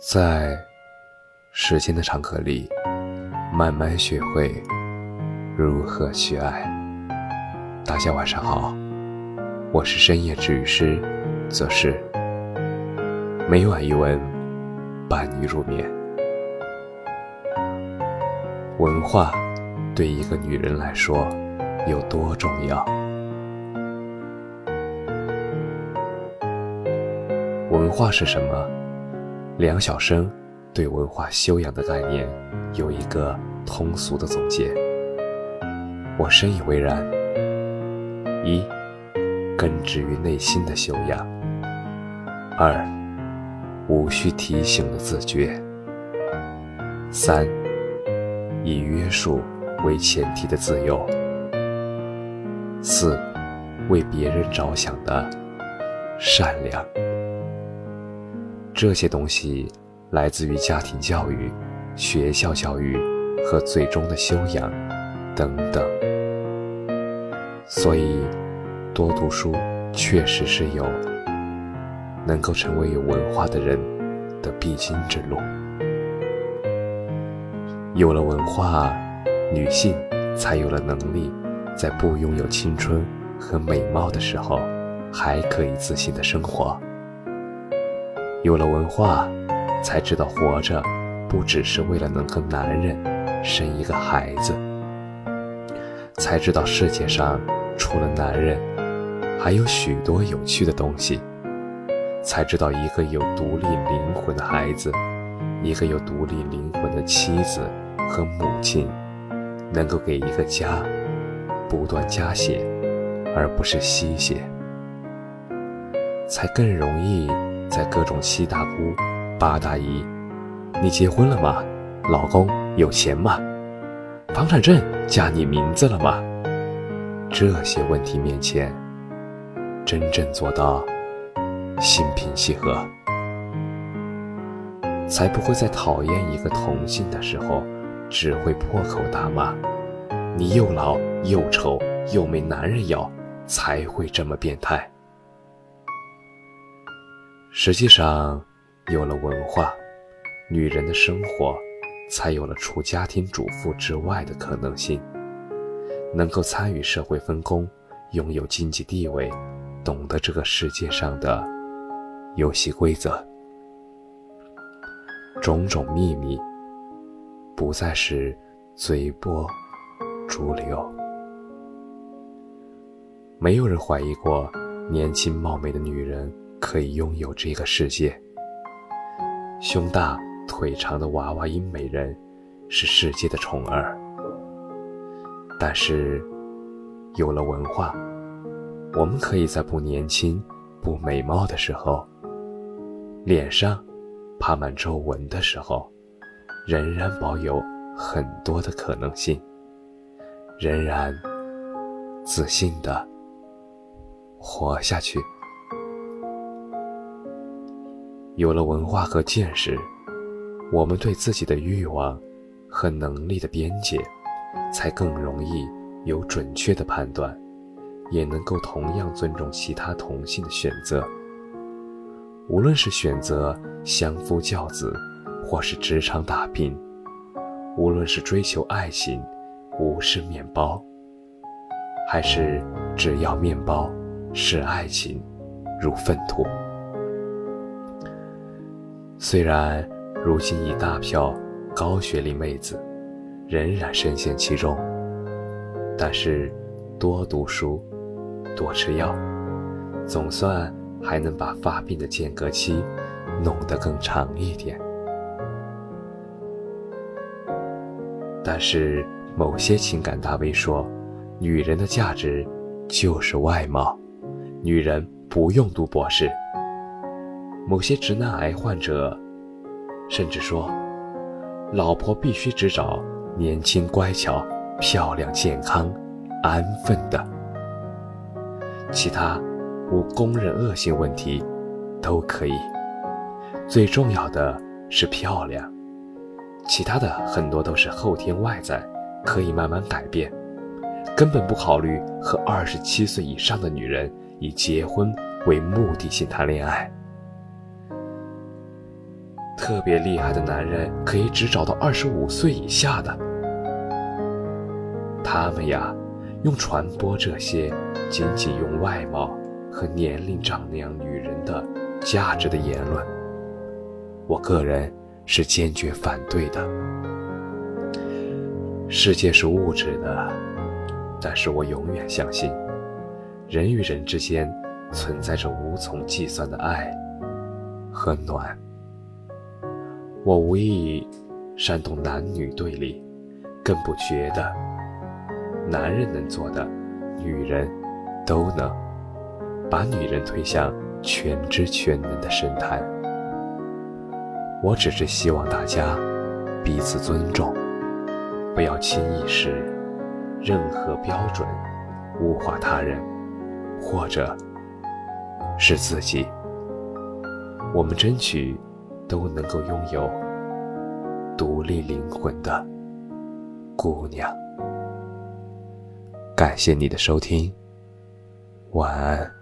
在时间的长河里，慢慢学会如何去爱。大家晚上好，我是深夜治愈师则是每晚一文伴你入眠。文化对一个女人来说有多重要？文化是什么？梁晓声对文化修养的概念有一个通俗的总结，我深以为然。一，根植于内心的修养；二，无需提醒的自觉；三，以约束为前提的自由；四，为别人着想的善良。这些东西来自于家庭教育、学校教育和最终的修养等等。所以，多读书确实是有能够成为有文化的人的必经之路。有了文化，女性才有了能力，在不拥有青春和美貌的时候，还可以自信的生活。有了文化，才知道活着不只是为了能和男人生一个孩子；才知道世界上除了男人，还有许多有趣的东西；才知道一个有独立灵魂的孩子，一个有独立灵魂的妻子和母亲，能够给一个家不断加血，而不是吸血；才更容易。在各种七大姑八大姨，你结婚了吗？老公有钱吗？房产证加你名字了吗？这些问题面前，真正做到心平气和，才不会在讨厌一个同性的时候，只会破口大骂：“你又老又丑又没男人要，才会这么变态。”实际上，有了文化，女人的生活才有了除家庭主妇之外的可能性，能够参与社会分工，拥有经济地位，懂得这个世界上的游戏规则，种种秘密不再是随波逐流。没有人怀疑过年轻貌美的女人。可以拥有这个世界。胸大腿长的娃娃音美人是世界的宠儿，但是有了文化，我们可以在不年轻、不美貌的时候，脸上爬满皱纹的时候，仍然保有很多的可能性，仍然自信的活下去。有了文化和见识，我们对自己的欲望和能力的边界，才更容易有准确的判断，也能够同样尊重其他同性的选择。无论是选择相夫教子，或是职场打拼；无论是追求爱情，无视面包，还是只要面包，视爱情如粪土。虽然如今一大票高学历妹子仍然深陷其中，但是多读书、多吃药，总算还能把发病的间隔期弄得更长一点。但是某些情感大 V 说，女人的价值就是外貌，女人不用读博士。某些直男癌患者，甚至说，老婆必须只找年轻、乖巧、漂亮、健康、安分的，其他无公认恶性问题都可以。最重要的是漂亮，其他的很多都是后天外在，可以慢慢改变。根本不考虑和二十七岁以上的女人以结婚为目的性谈恋爱。特别厉害的男人可以只找到二十五岁以下的。他们呀，用传播这些仅仅用外貌和年龄丈量女人的价值的言论，我个人是坚决反对的。世界是物质的，但是我永远相信，人与人之间存在着无从计算的爱和暖。我无意煽动男女对立，更不觉得男人能做的，女人都能把女人推向全知全能的神坛。我只是希望大家彼此尊重。不要轻易使任何标准物化他人，或者是自己。我们争取都能够拥有独立灵魂的姑娘。感谢你的收听，晚安。